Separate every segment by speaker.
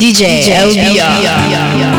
Speaker 1: DJ, LBR.
Speaker 2: Such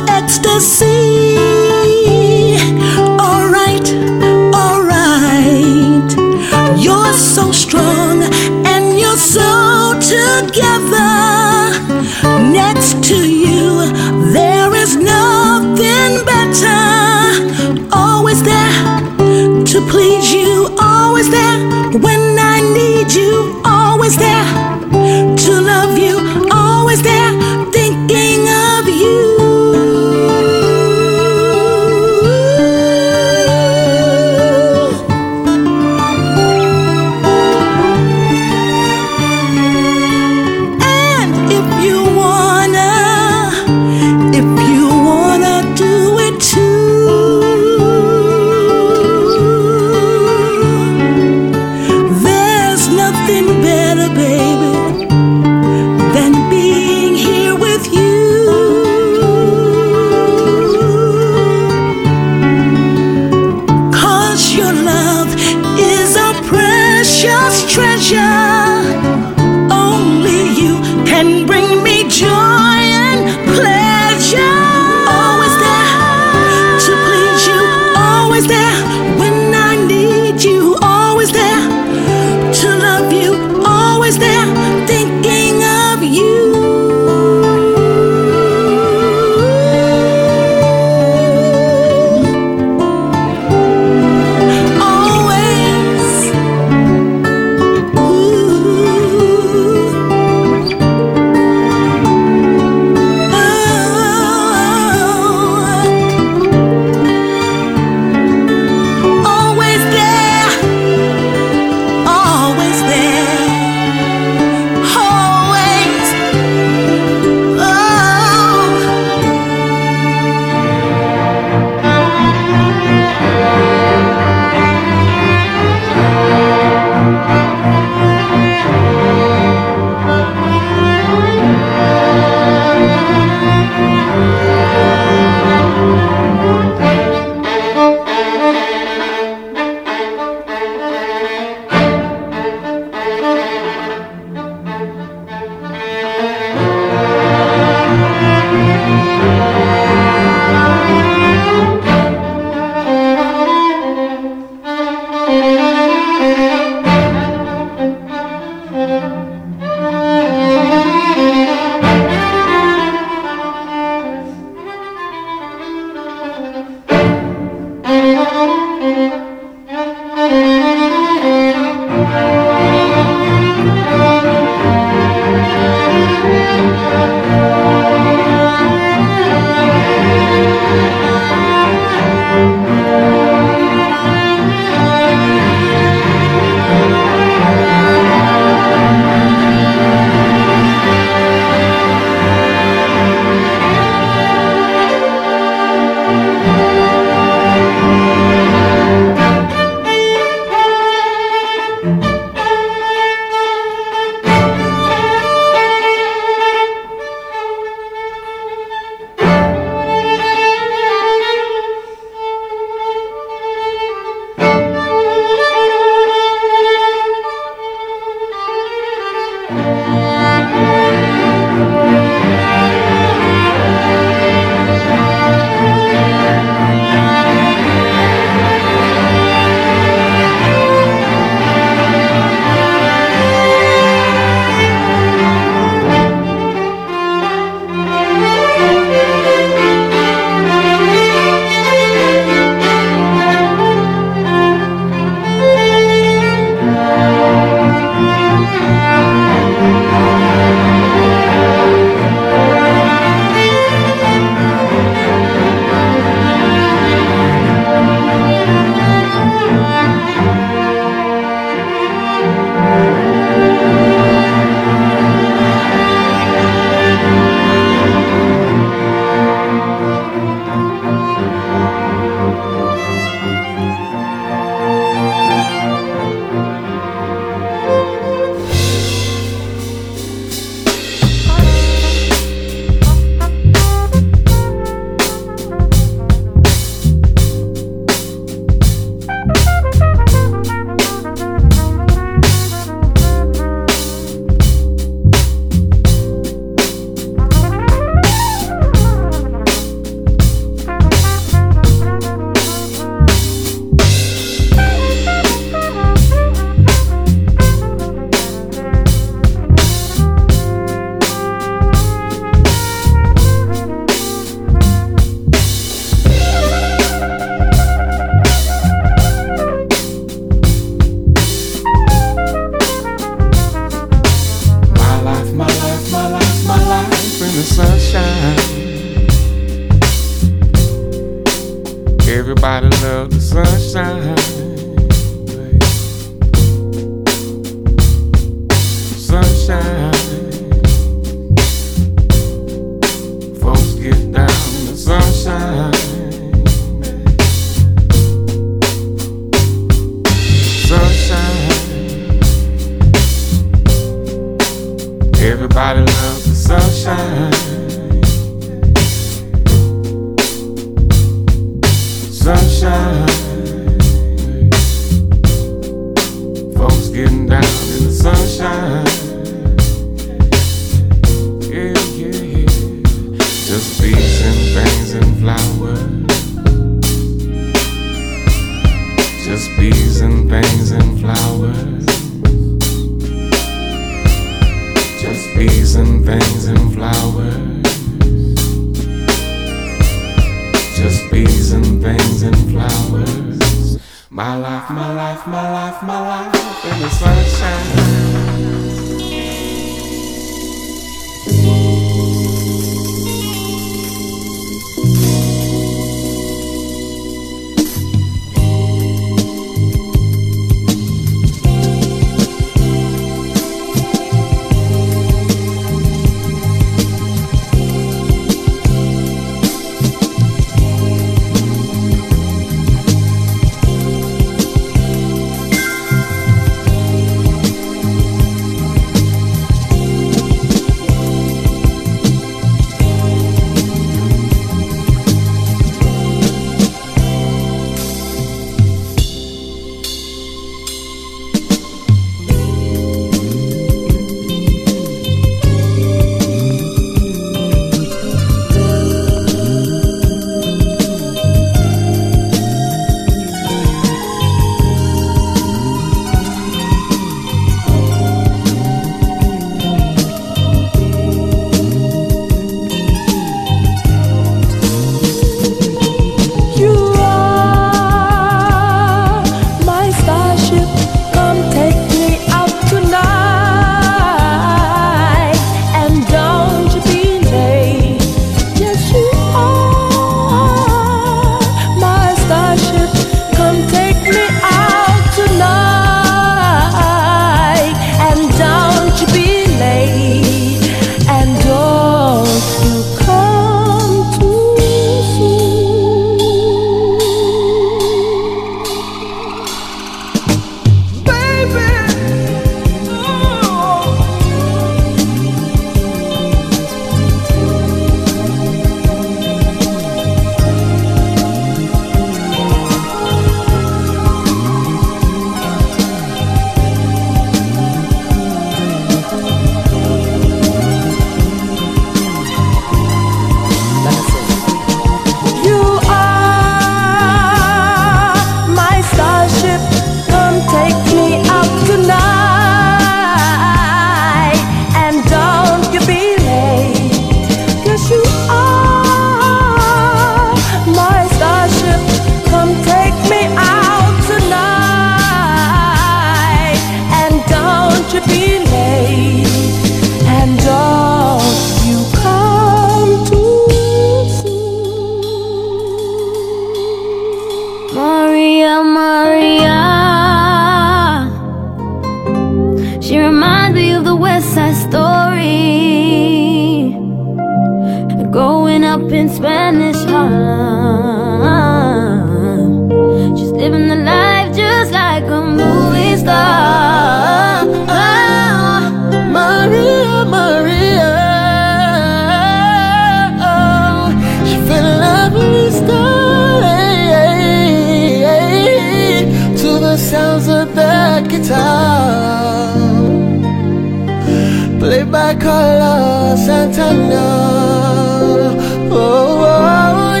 Speaker 2: Oh, oh, oh,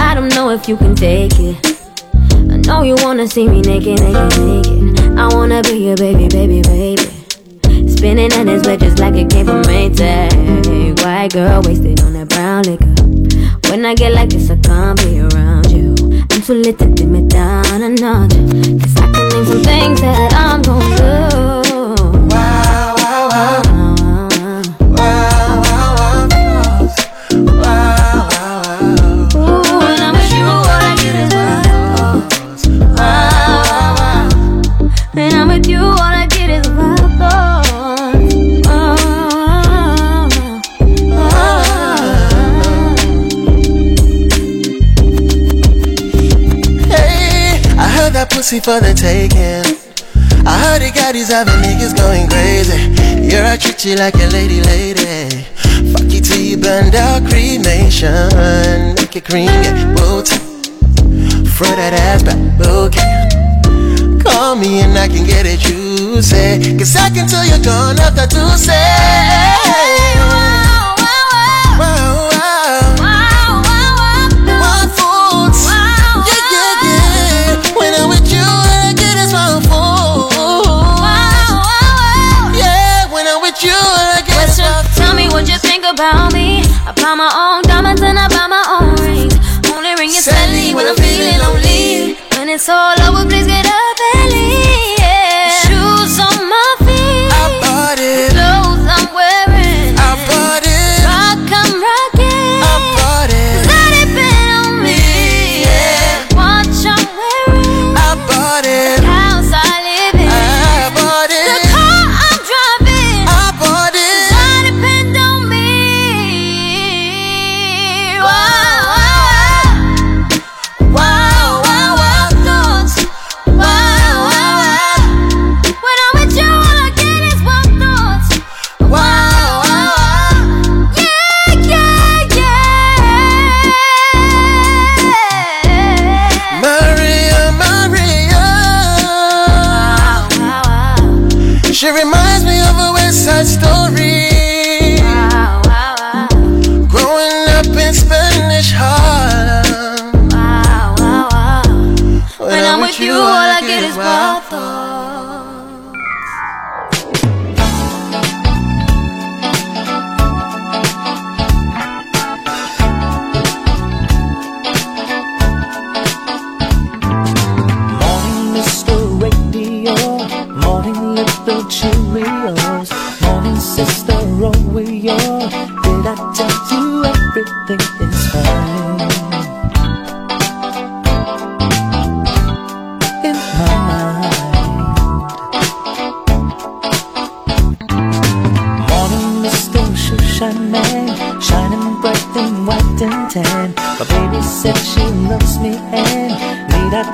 Speaker 2: I don't know if you can take it. I know you wanna see me naked, naked, naked. I wanna be your baby, baby, baby. Spinning
Speaker 3: in his bed just like it came from Maytag. White girl wasted on that brown liquor. When I get like this, I can't be around you. I'm too lit to dim it down a notch. Cause I can name some things that I'm gon' do.
Speaker 4: pussy for the taking. I heard the got these other niggas going crazy. Yeah, I treat you like a lady, lady. Fuck you till you burn out, cremation. Make it cream, yeah, boot. Throw that ass back, okay. Call me and I can get it, you say. Cause I can tell you're gone after two say.
Speaker 3: sola.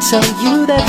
Speaker 3: tell you that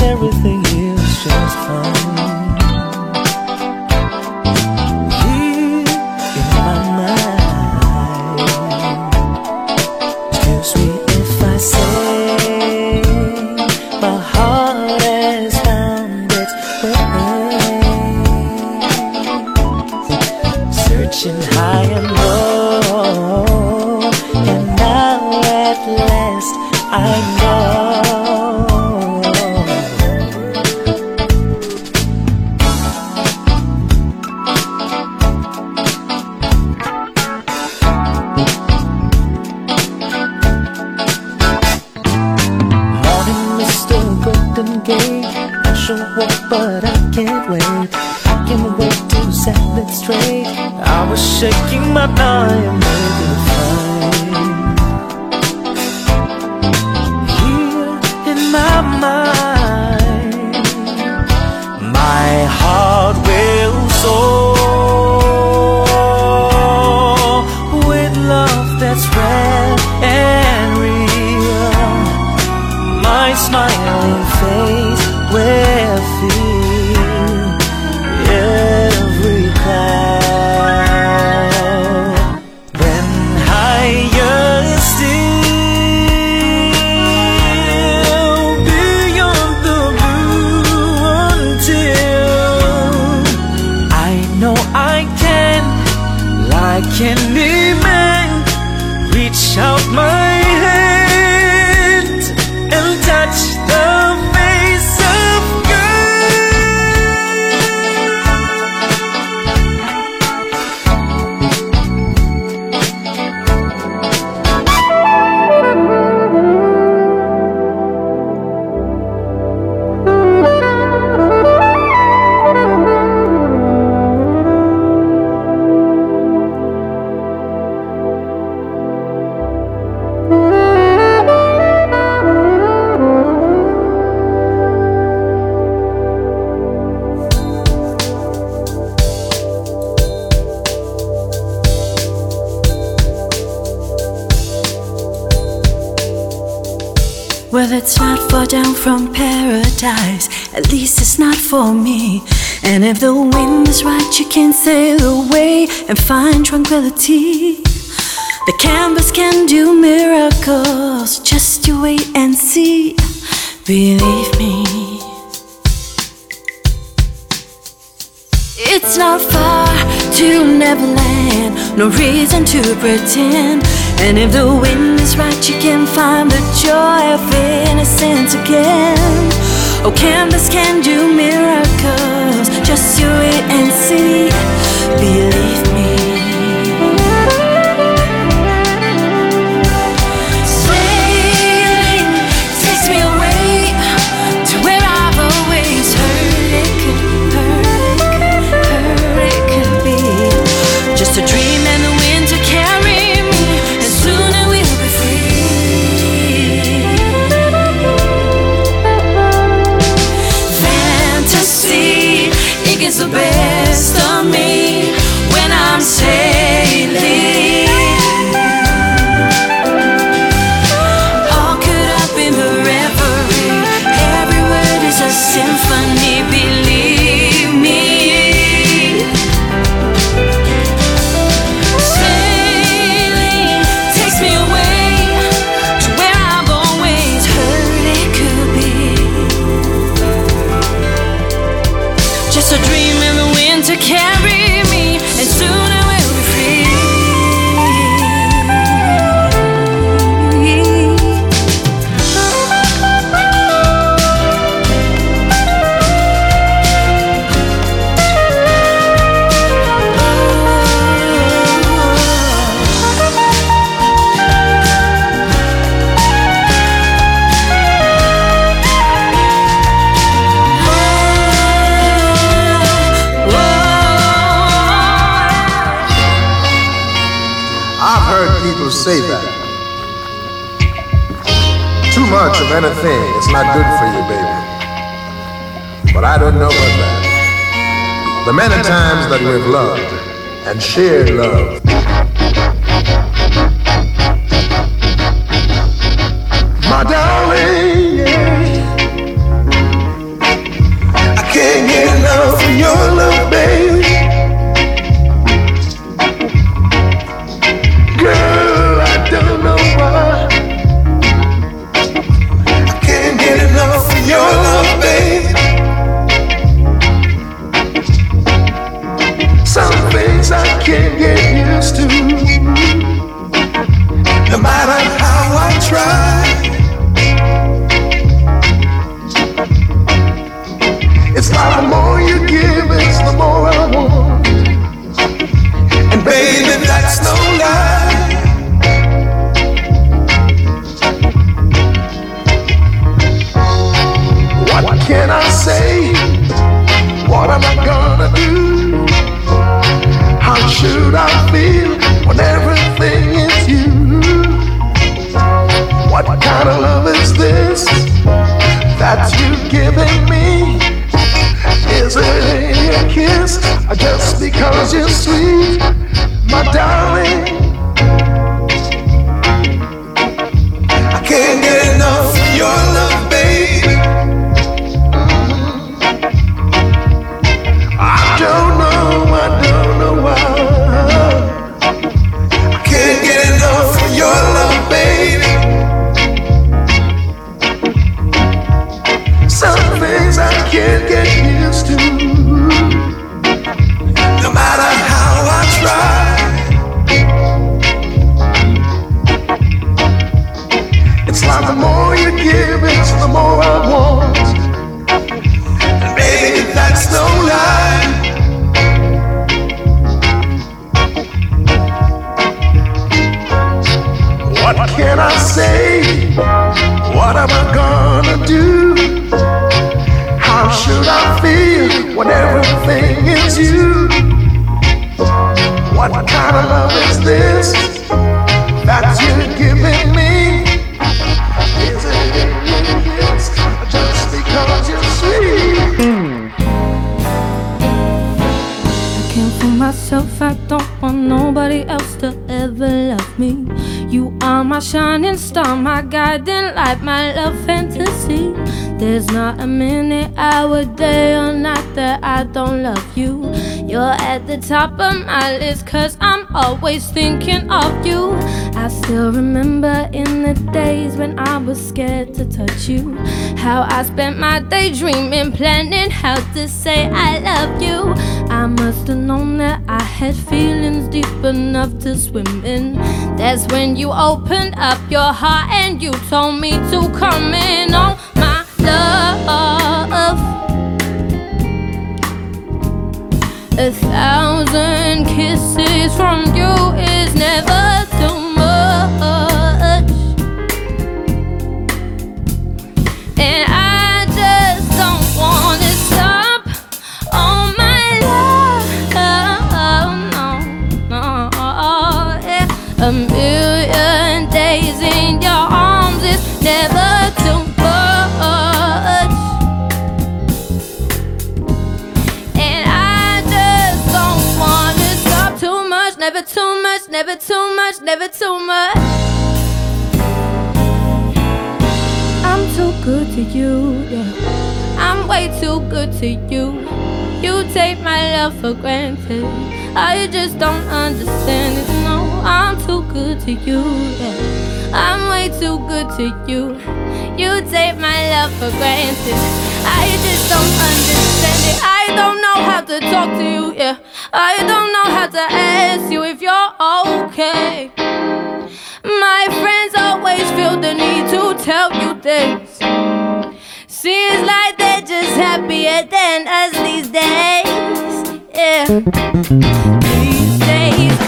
Speaker 2: for me. And if the wind is right, you can sail away and find tranquility. The canvas can do miracles, just you wait and see. Believe me. It's not far to Neverland, no reason to pretend. And if the wind is right, you can find the joy of innocence again. Oh, canvas can do miracles. Just do it and see. Believe me.
Speaker 5: share love. That
Speaker 4: I
Speaker 5: don't
Speaker 4: love
Speaker 5: you. You're
Speaker 6: at the top of my list, cause I'm always thinking of you. I still remember in the days when I was scared to touch you. How I spent my day dreaming, planning how to say I love you. I must have known that I had feelings deep enough to swim in. That's when you opened up your heart and you told me to come in. Oh, my love. A thousand kisses from you is never never too much. I'm too good to you, yeah. I'm way too good to you. You take my love for granted. I just don't understand it. No, I'm too good to you, yeah. I'm way too good to you. You take my love for granted. I just don't understand it. I don't how to talk to you, yeah. I don't know how to ask you if you're okay. My friends always feel the need to tell you things. Seems like they're just happier than us these days. Yeah. These days,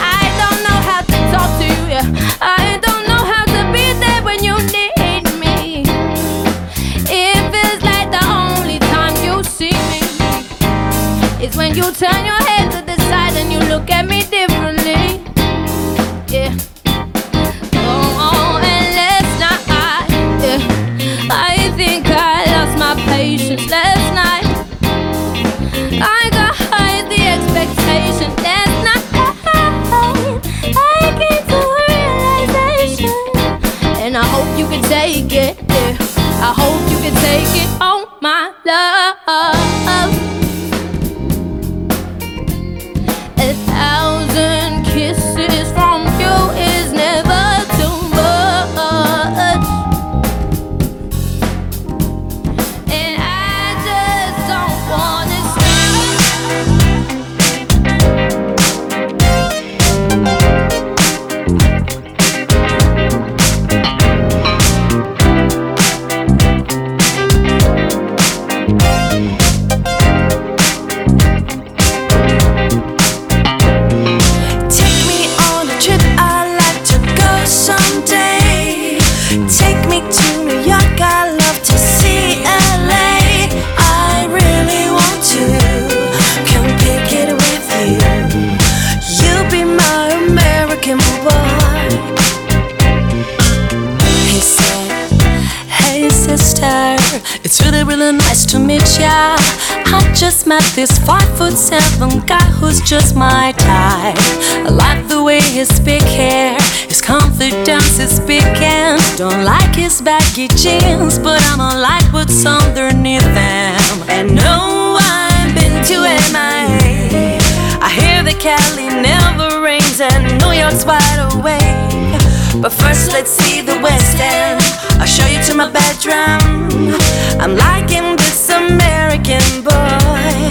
Speaker 6: see the
Speaker 2: West End. I'll show you to my bedroom. I'm liking this American boy.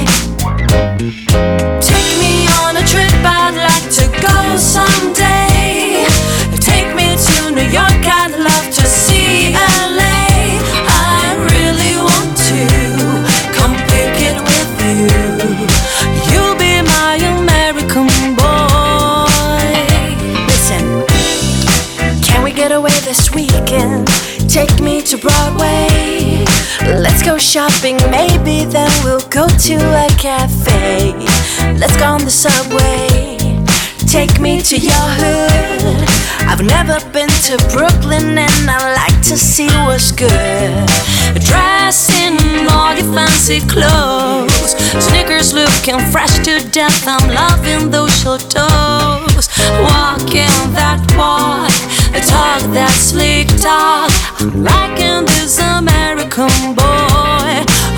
Speaker 2: shopping, maybe then we'll go to a cafe. Let's go on the subway. Take me to your hood. I've never been to Brooklyn and I like to see what's good. Dress in all your fancy clothes. Sneakers looking fresh to death. I'm loving those short toes. Walking that walk, talk that sleek talk. I'm liking this American boy.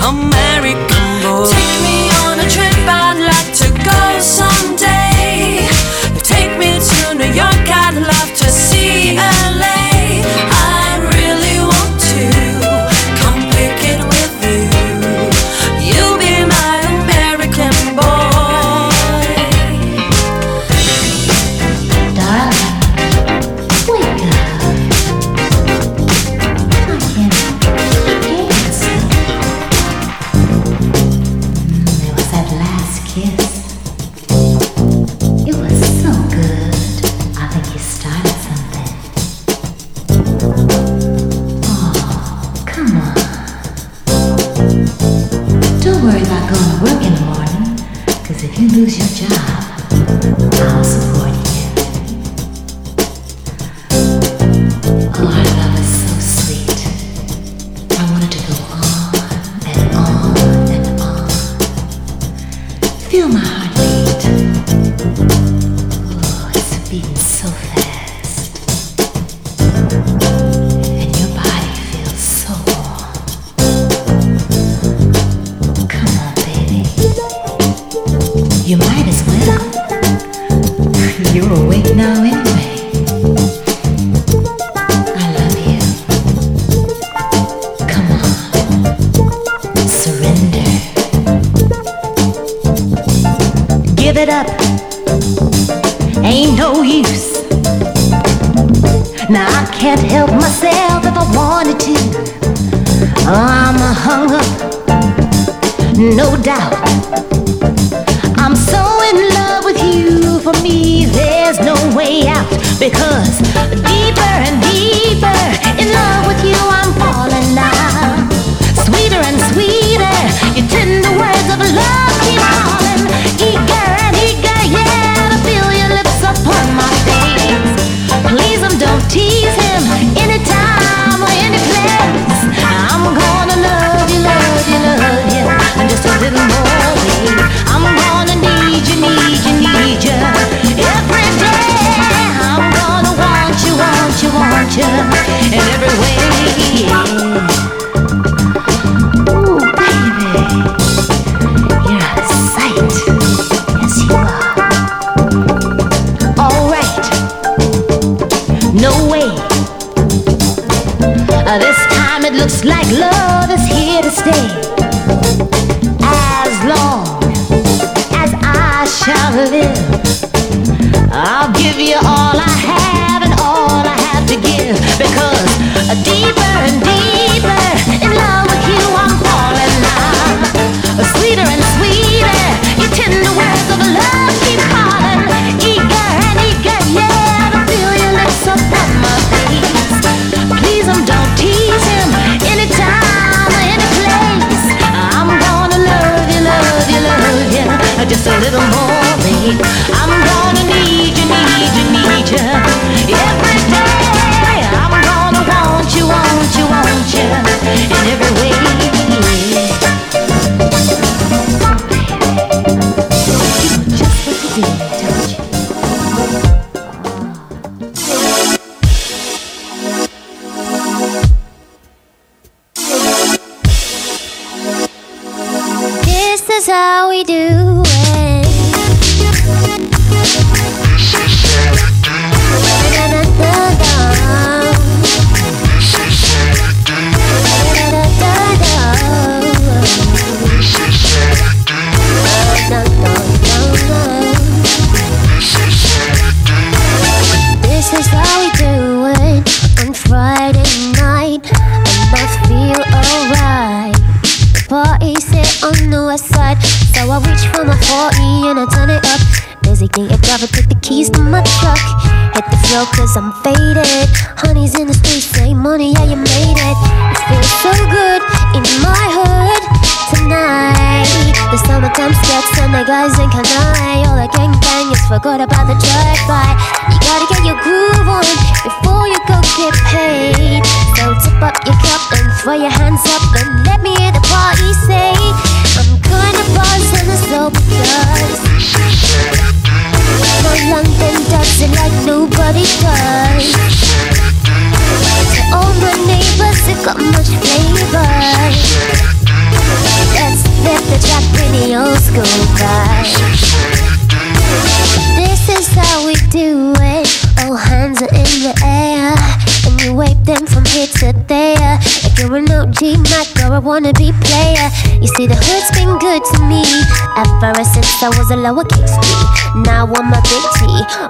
Speaker 2: American boy. Take me on a trip, I'd like to go someday. Take me to New York, I'd love to see LA.
Speaker 7: I'll give you all I have and all I have to give because deeper and deeper.
Speaker 8: me.
Speaker 9: Ever since I was a lowercase T. Now I'm a big T.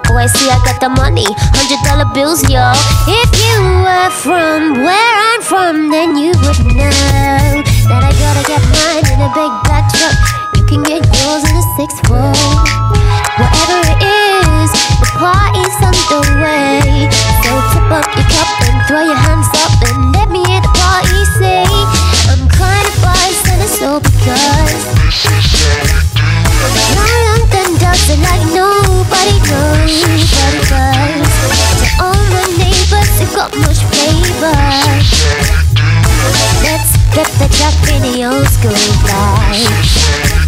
Speaker 9: Oh, I see, I got the money. Hundred dollar bills, yo. If you were from where I'm from, then you would know that I gotta get mine in a big black truck. You can get yours in a six four. Whatever it is, the party's underway. So tip up your cup and throw your hands up and let me hear the party say, I'm kinda buzzed and it's all because got much flavor. Let's get the jack in the old school vibe.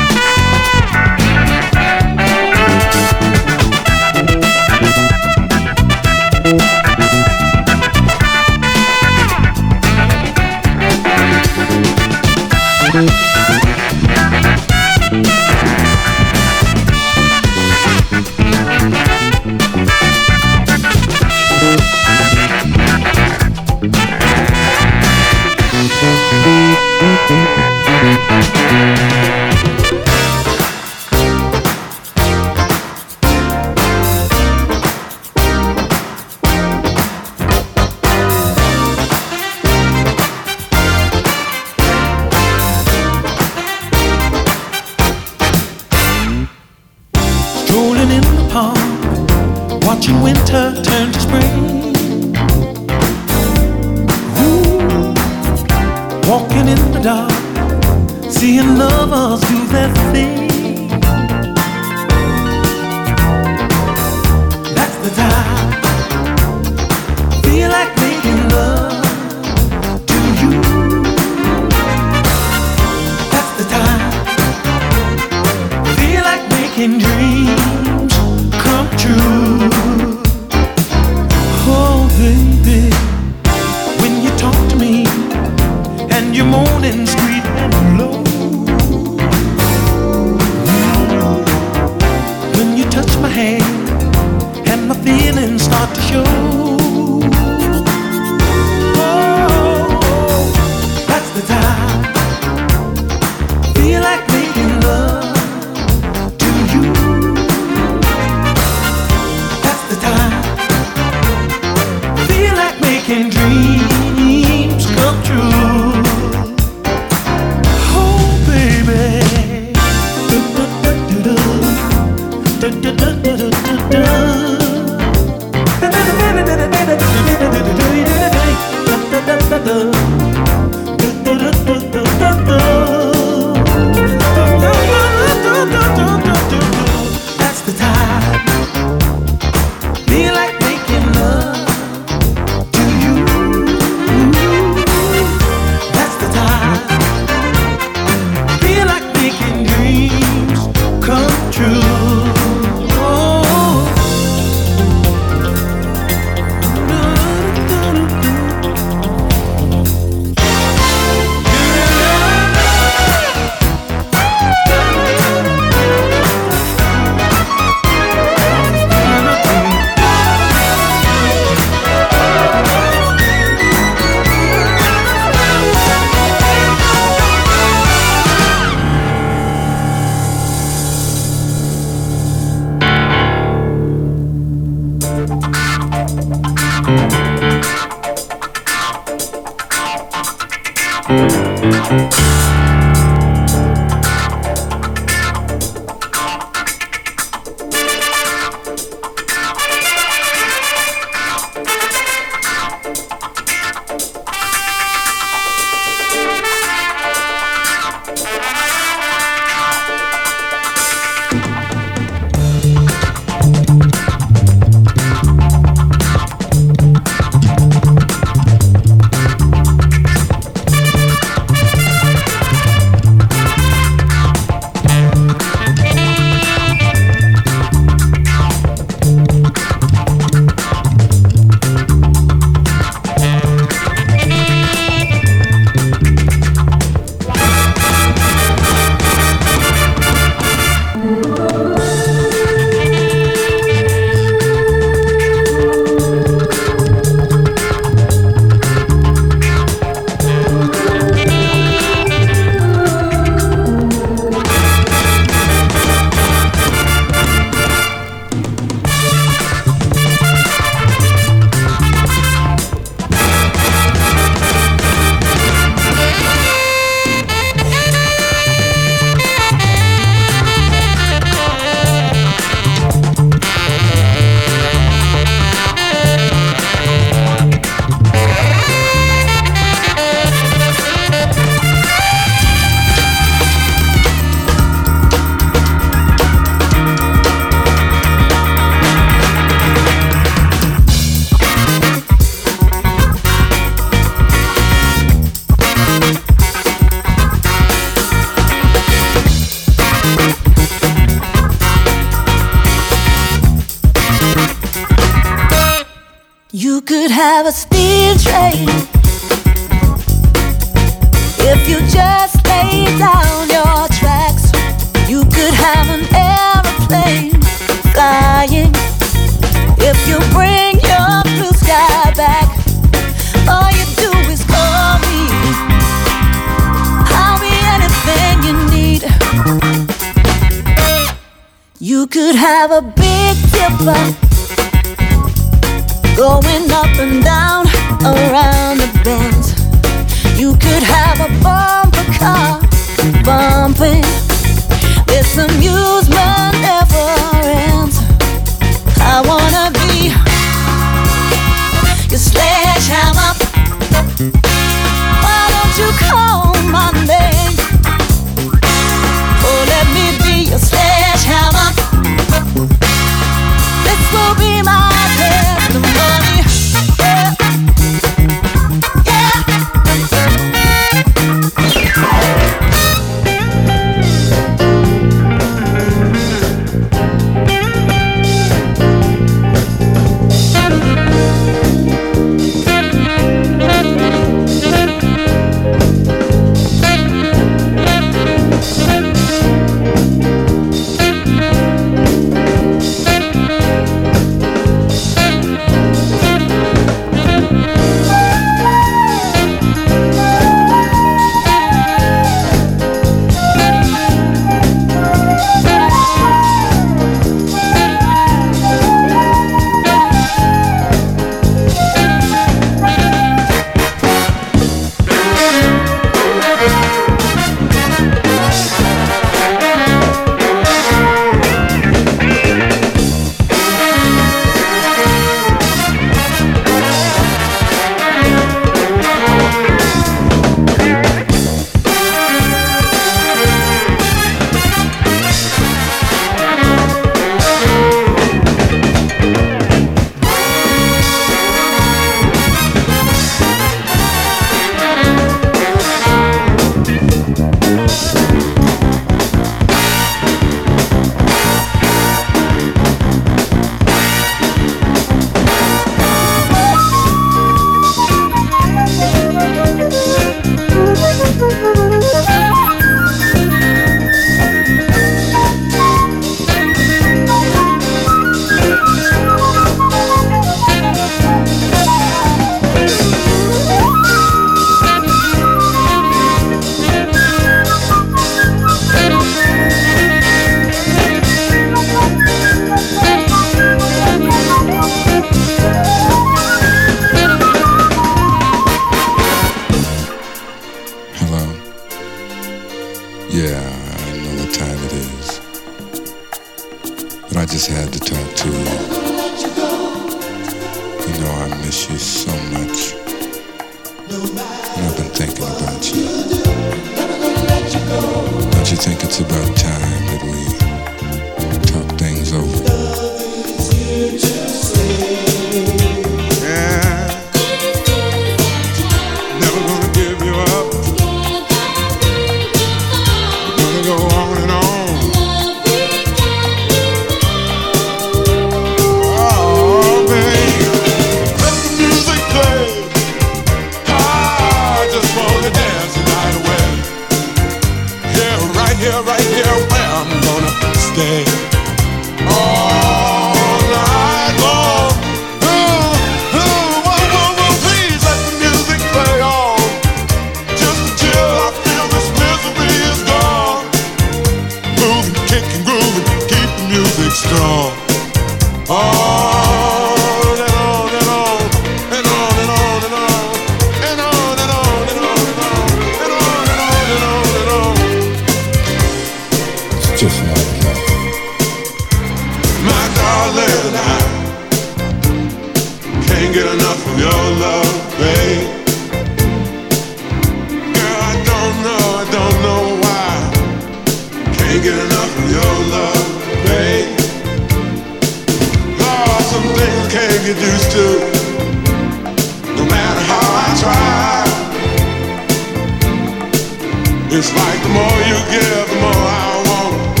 Speaker 10: It's
Speaker 3: like the
Speaker 11: more you give, the more I want.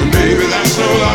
Speaker 11: And baby, that's no lie.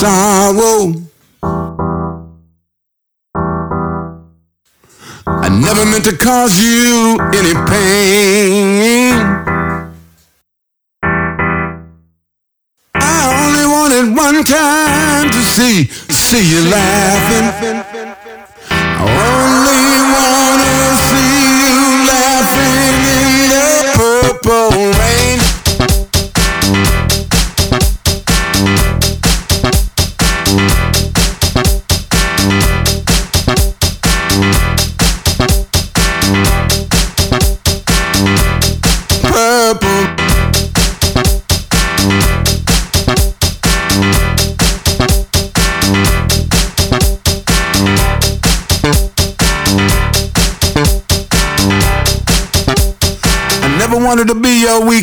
Speaker 12: Sorrow. I never meant to cause you any pain. I only wanted one time to see, see you laughing.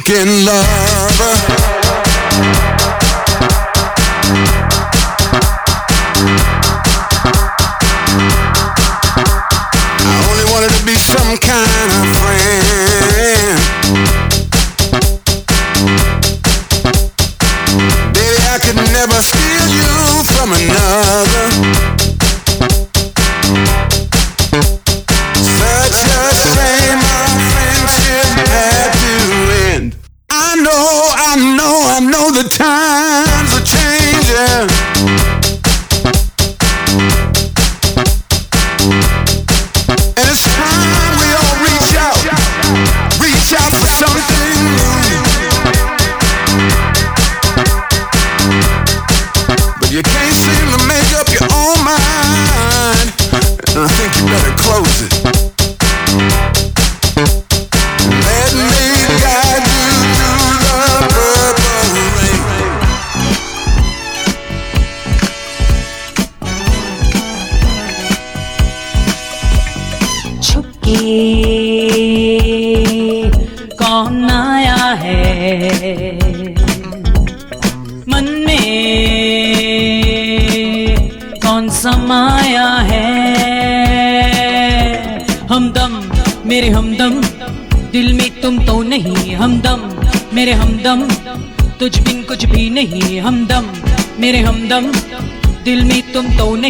Speaker 12: Be your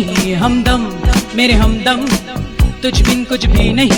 Speaker 13: नहीं हमदम मेरे हमदम तुझ बिन कुछ भी नहीं।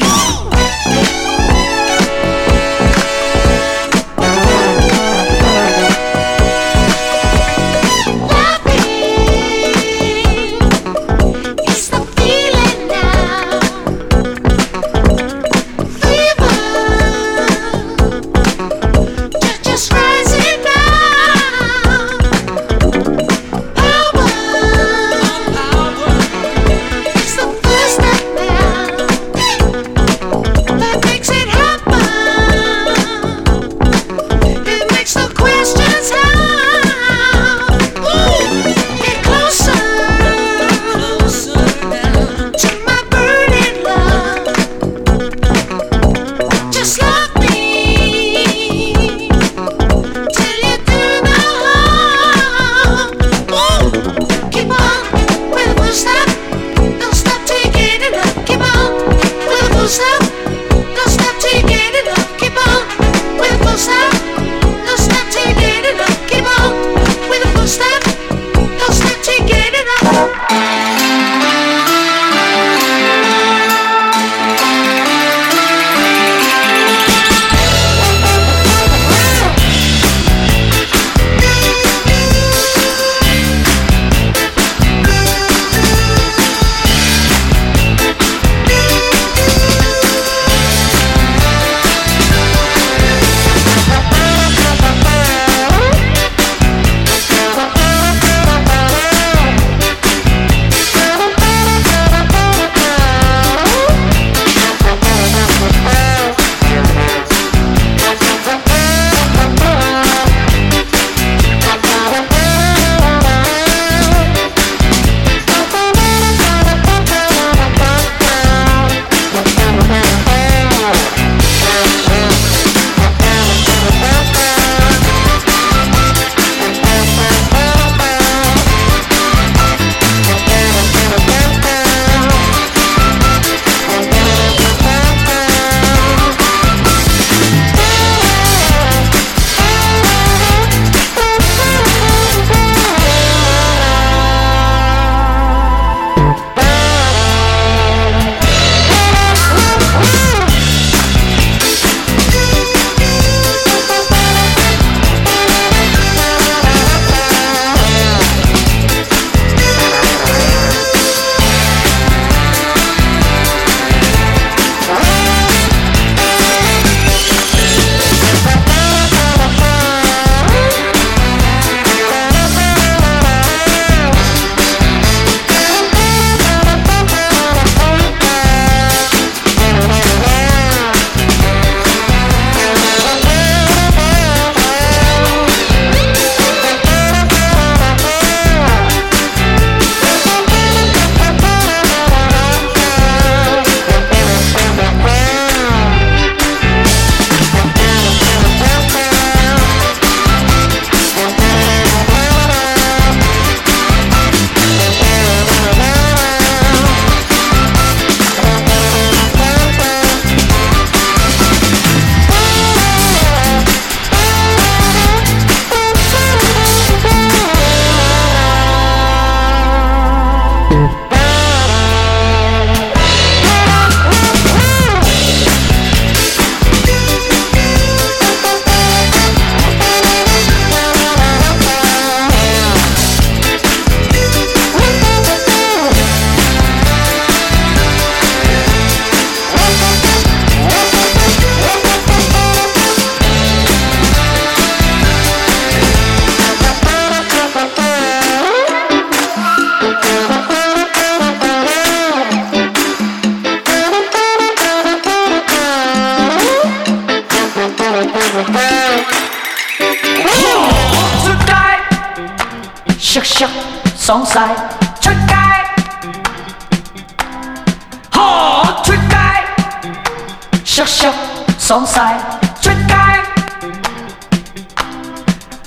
Speaker 3: 爽晒，出街，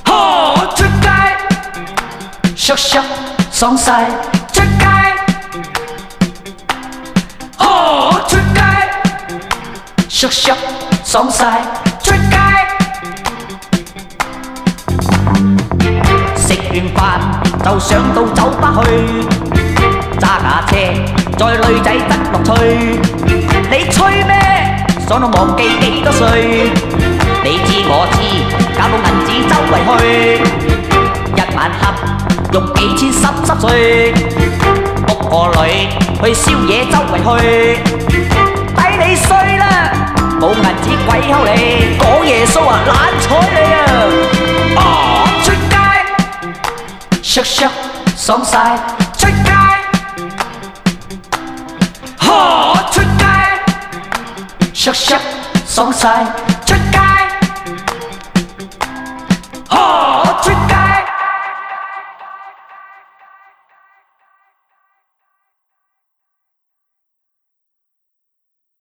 Speaker 3: 呵出街，
Speaker 13: 削削爽晒，出街，呵出街，削削爽晒，出街。食完饭就上到酒吧去，揸架车载女仔得乐趣。你吹咩？ 爽到忘记几多岁？你知我知，搞到银纸周围去，一晚黑用几千湿湿碎，屋个女去宵夜周围去，抵你衰啦！冇银纸鬼沟你，讲耶稣啊懒睬你啊！啊出街，削削爽晒， sắc xóm sai.